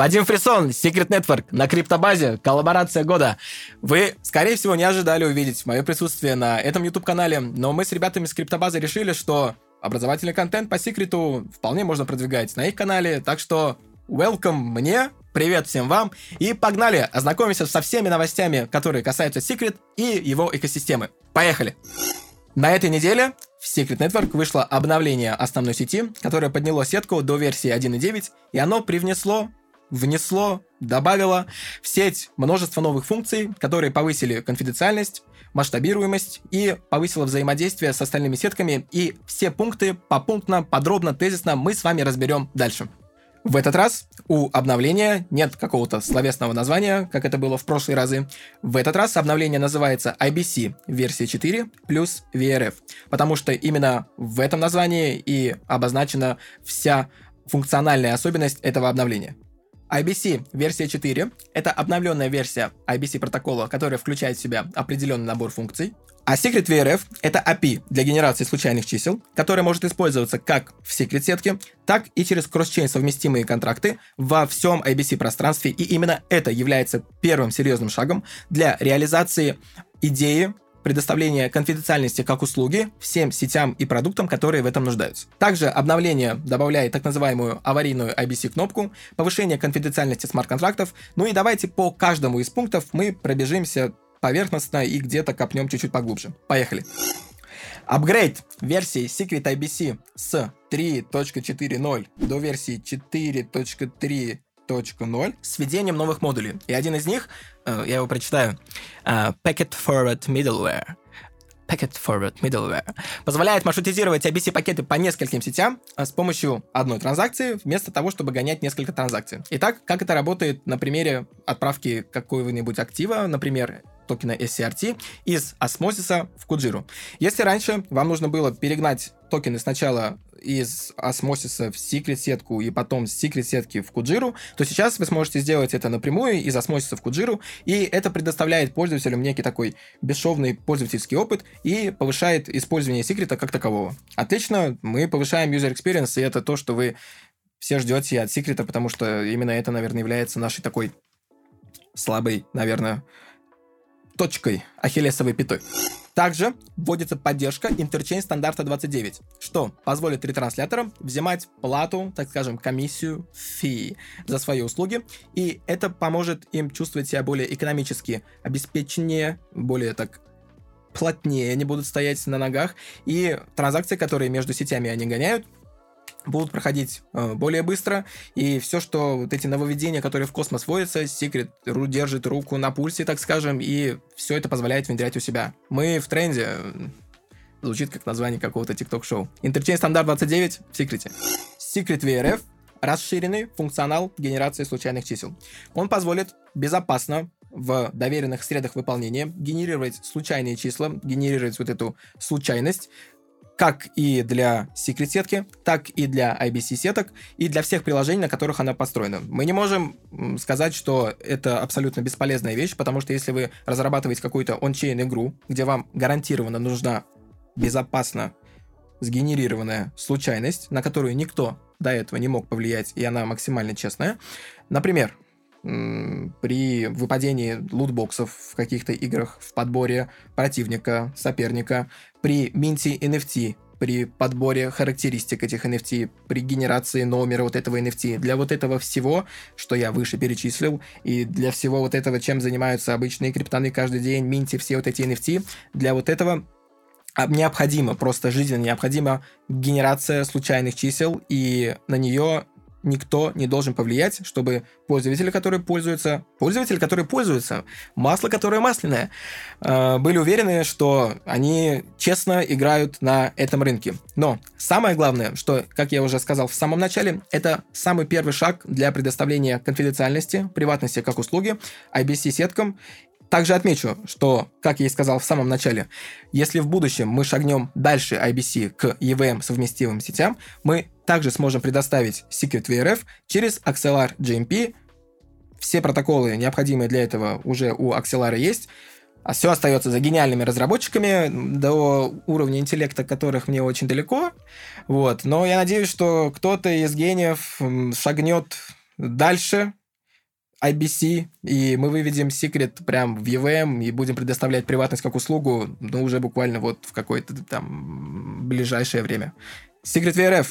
Вадим Фрисон, Secret Network на криптобазе, коллаборация года. Вы, скорее всего, не ожидали увидеть мое присутствие на этом YouTube-канале, но мы с ребятами с криптобазы решили, что образовательный контент по секрету вполне можно продвигать на их канале, так что welcome мне, привет всем вам, и погнали ознакомимся со всеми новостями, которые касаются Secret и его экосистемы. Поехали! На этой неделе в Secret Network вышло обновление основной сети, которое подняло сетку до версии 1.9, и оно привнесло внесло, добавило в сеть множество новых функций, которые повысили конфиденциальность, масштабируемость и повысило взаимодействие с остальными сетками. И все пункты попунктно, подробно, тезисно мы с вами разберем дальше. В этот раз у обновления нет какого-то словесного названия, как это было в прошлые разы. В этот раз обновление называется IBC версия 4 плюс VRF, потому что именно в этом названии и обозначена вся функциональная особенность этого обновления. IBC версия 4 — это обновленная версия IBC протокола, которая включает в себя определенный набор функций. А Secret VRF — это API для генерации случайных чисел, которая может использоваться как в Secret сетке, так и через кросс-чейн совместимые контракты во всем IBC пространстве. И именно это является первым серьезным шагом для реализации идеи предоставление конфиденциальности как услуги всем сетям и продуктам, которые в этом нуждаются. Также обновление добавляет так называемую аварийную IBC-кнопку, повышение конфиденциальности смарт-контрактов. Ну и давайте по каждому из пунктов мы пробежимся поверхностно и где-то копнем чуть-чуть поглубже. Поехали. Апгрейд версии Secret IBC с 3.4.0 до версии 4.3 2.0 с введением новых модулей. И один из них, э, я его прочитаю, э, Packet Forward Middleware. Packet Forward Middleware позволяет маршрутизировать ABC-пакеты по нескольким сетям э, с помощью одной транзакции, вместо того, чтобы гонять несколько транзакций. Итак, как это работает на примере отправки какого-нибудь актива, например, токена SCRT из осмосиса в Куджиру. Если раньше вам нужно было перегнать токены сначала из осмосиса в секрет сетку и потом с секрет сетки в Куджиру, то сейчас вы сможете сделать это напрямую из осмосиса в Куджиру, и это предоставляет пользователям некий такой бесшовный пользовательский опыт и повышает использование секрета как такового. Отлично, мы повышаем user experience, и это то, что вы все ждете от секрета, потому что именно это, наверное, является нашей такой слабой, наверное, точкой, ахиллесовой пятой. Также вводится поддержка интерчейн стандарта 29, что позволит ретрансляторам взимать плату, так скажем, комиссию, фи за свои услуги, и это поможет им чувствовать себя более экономически обеспеченнее, более так плотнее они будут стоять на ногах, и транзакции, которые между сетями они гоняют, будут проходить э, более быстро, и все, что вот эти нововведения, которые в космос вводятся, Secret держит руку на пульсе, так скажем, и все это позволяет внедрять у себя. Мы в тренде, звучит как название какого-то тикток-шоу. Interchain стандарт 29 в секрете. Secret VRF расширенный функционал генерации случайных чисел. Он позволит безопасно в доверенных средах выполнения генерировать случайные числа, генерировать вот эту случайность, как и для Secret сетки, так и для IBC сеток, и для всех приложений, на которых она построена. Мы не можем сказать, что это абсолютно бесполезная вещь, потому что если вы разрабатываете какую-то ончейн игру, где вам гарантированно нужна безопасно сгенерированная случайность, на которую никто до этого не мог повлиять, и она максимально честная. Например, при выпадении лутбоксов в каких-то играх, в подборе противника, соперника, при минте NFT, при подборе характеристик этих NFT, при генерации номера вот этого NFT. Для вот этого всего, что я выше перечислил, и для всего вот этого, чем занимаются обычные криптоны каждый день, минти все вот эти NFT, для вот этого а, необходимо, просто жизненно необходима генерация случайных чисел, и на нее никто не должен повлиять, чтобы пользователи, которые пользуются, пользователи, которые пользуются, масло, которое масляное, э, были уверены, что они честно играют на этом рынке. Но самое главное, что, как я уже сказал в самом начале, это самый первый шаг для предоставления конфиденциальности, приватности как услуги IBC-сеткам также отмечу, что, как я и сказал в самом начале, если в будущем мы шагнем дальше IBC к EVM совместимым сетям, мы также сможем предоставить Secret VRF через Axelar GMP. Все протоколы, необходимые для этого, уже у Axelar есть. А все остается за гениальными разработчиками, до уровня интеллекта которых мне очень далеко. Вот. Но я надеюсь, что кто-то из гениев шагнет дальше IBC, и мы выведем секрет прям в EVM и будем предоставлять приватность как услугу, ну, уже буквально вот в какое-то там ближайшее время. Secret VRF.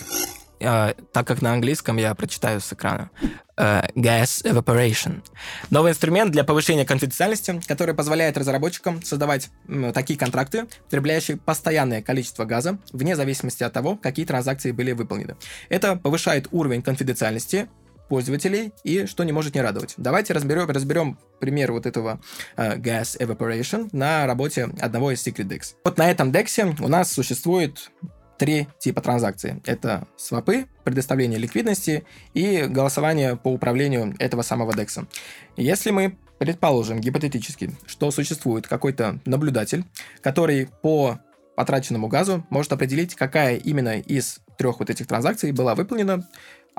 Uh, так как на английском я прочитаю с экрана. Uh, gas Evaporation. Новый инструмент для повышения конфиденциальности, который позволяет разработчикам создавать м, такие контракты, потребляющие постоянное количество газа, вне зависимости от того, какие транзакции были выполнены. Это повышает уровень конфиденциальности пользователей и что не может не радовать. Давайте разберем, разберем пример вот этого uh, Gas Evaporation на работе одного из Secret DEX. Вот на этом DEX у нас существует три типа транзакций. Это свопы, предоставление ликвидности и голосование по управлению этого самого DEX. Если мы предположим гипотетически, что существует какой-то наблюдатель, который по потраченному газу может определить, какая именно из трех вот этих транзакций была выполнена,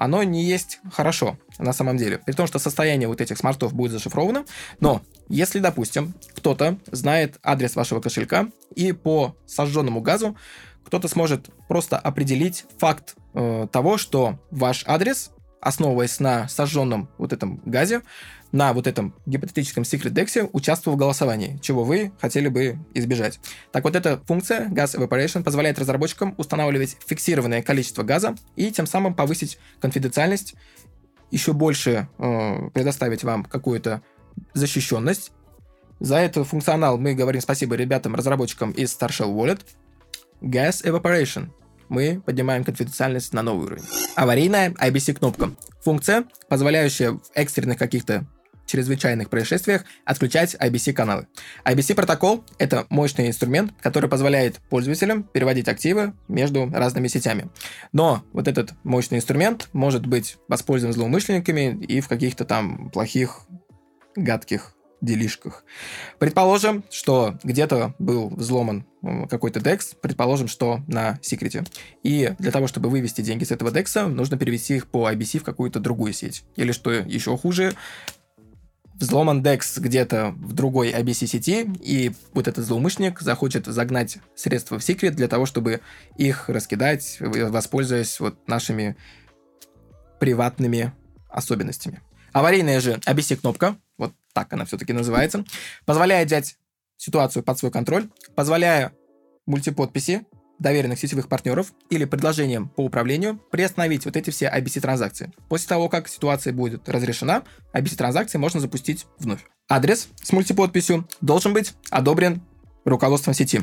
оно не есть хорошо на самом деле. При том, что состояние вот этих смартов будет зашифровано. Но если, допустим, кто-то знает адрес вашего кошелька и по сожженному газу кто-то сможет просто определить факт э, того, что ваш адрес, основываясь на сожженном вот этом газе, на вот этом гипотетическом Secret Dex участвовал в голосовании, чего вы хотели бы избежать. Так вот, эта функция Gas Evaporation позволяет разработчикам устанавливать фиксированное количество газа и тем самым повысить конфиденциальность, еще больше э, предоставить вам какую-то защищенность. За этот функционал мы говорим спасибо ребятам, разработчикам из Starshell Wallet. Gas Evaporation. Мы поднимаем конфиденциальность на новый уровень. Аварийная IBC-кнопка. Функция, позволяющая в экстренных каких-то чрезвычайных происшествиях отключать IBC-каналы. IBC-протокол — это мощный инструмент, который позволяет пользователям переводить активы между разными сетями. Но вот этот мощный инструмент может быть воспользован злоумышленниками и в каких-то там плохих, гадких делишках. Предположим, что где-то был взломан какой-то DEX, предположим, что на секрете. И для того, чтобы вывести деньги с этого DEX, нужно перевести их по IBC в какую-то другую сеть. Или что еще хуже, взломан DEX где-то в другой IBC сети, и вот этот злоумышленник захочет загнать средства в секрет для того, чтобы их раскидать, воспользуясь вот нашими приватными особенностями. Аварийная же IBC-кнопка, так она все-таки называется, позволяет взять ситуацию под свой контроль, позволяя мультиподписи доверенных сетевых партнеров или предложением по управлению приостановить вот эти все IBC-транзакции. После того, как ситуация будет разрешена, IBC-транзакции можно запустить вновь. Адрес с мультиподписью должен быть одобрен руководством сети.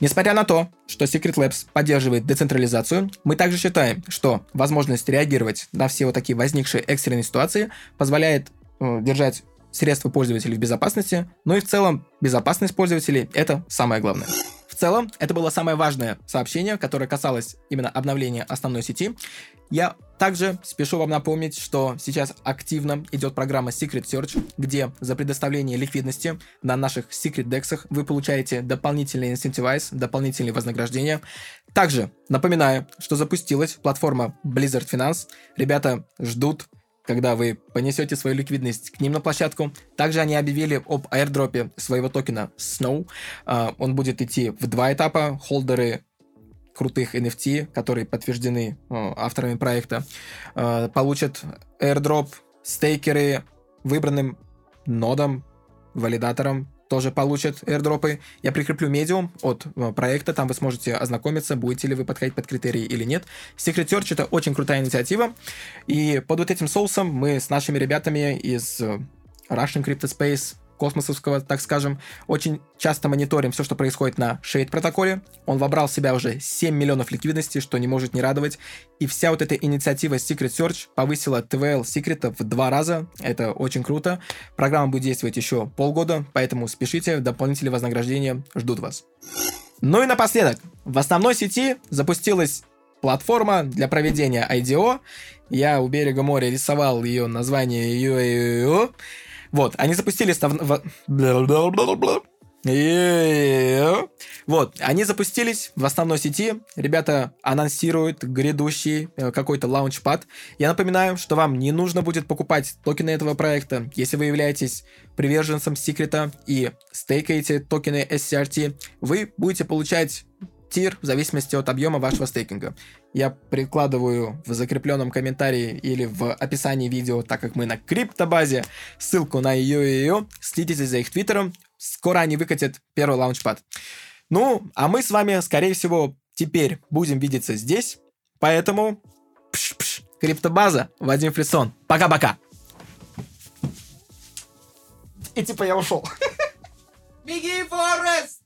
Несмотря на то, что Secret Labs поддерживает децентрализацию, мы также считаем, что возможность реагировать на все вот такие возникшие экстренные ситуации позволяет э, держать средства пользователей в безопасности, но и в целом безопасность пользователей – это самое главное. В целом, это было самое важное сообщение, которое касалось именно обновления основной сети. Я также спешу вам напомнить, что сейчас активно идет программа Secret Search, где за предоставление ликвидности на наших Secret Dex вы получаете дополнительный incentivize, дополнительные вознаграждения. Также напоминаю, что запустилась платформа Blizzard Finance. Ребята ждут когда вы понесете свою ликвидность к ним на площадку. Также они объявили об аирдропе своего токена Snow. Uh, он будет идти в два этапа. Холдеры крутых NFT, которые подтверждены uh, авторами проекта, uh, получат airdrop. Стейкеры выбранным нодом, валидатором тоже получат airdropы. Я прикреплю медиум от э, проекта, там вы сможете ознакомиться, будете ли вы подходить под критерии или нет. Secret Search это очень крутая инициатива, и под вот этим соусом мы с нашими ребятами из э, Russian Crypto Space космосовского, так скажем, очень часто мониторим все, что происходит на Shade протоколе. Он вобрал в себя уже 7 миллионов ликвидности, что не может не радовать. И вся вот эта инициатива Secret Search повысила TVL секрета в два раза. Это очень круто. Программа будет действовать еще полгода, поэтому спешите, дополнительные вознаграждения ждут вас. Ну и напоследок, в основной сети запустилась платформа для проведения IDO. Я у берега моря рисовал ее название UAUO. Вот, они запустили... Став... Вот, они запустились в основной сети. Ребята анонсируют грядущий э, какой-то лаунчпад. Я напоминаю, что вам не нужно будет покупать токены этого проекта, если вы являетесь приверженцем секрета и стейкаете токены SCRT, вы будете получать тир в зависимости от объема вашего стейкинга. Я прикладываю в закрепленном комментарии или в описании видео, так как мы на криптобазе, ссылку на ее и ее. Следите за их твиттером. Скоро они выкатят первый лаунчпад. Ну, а мы с вами, скорее всего, теперь будем видеться здесь. Поэтому пш-пш, криптобаза, Вадим Фрисон. Пока-пока. И типа я ушел. Беги, Форест!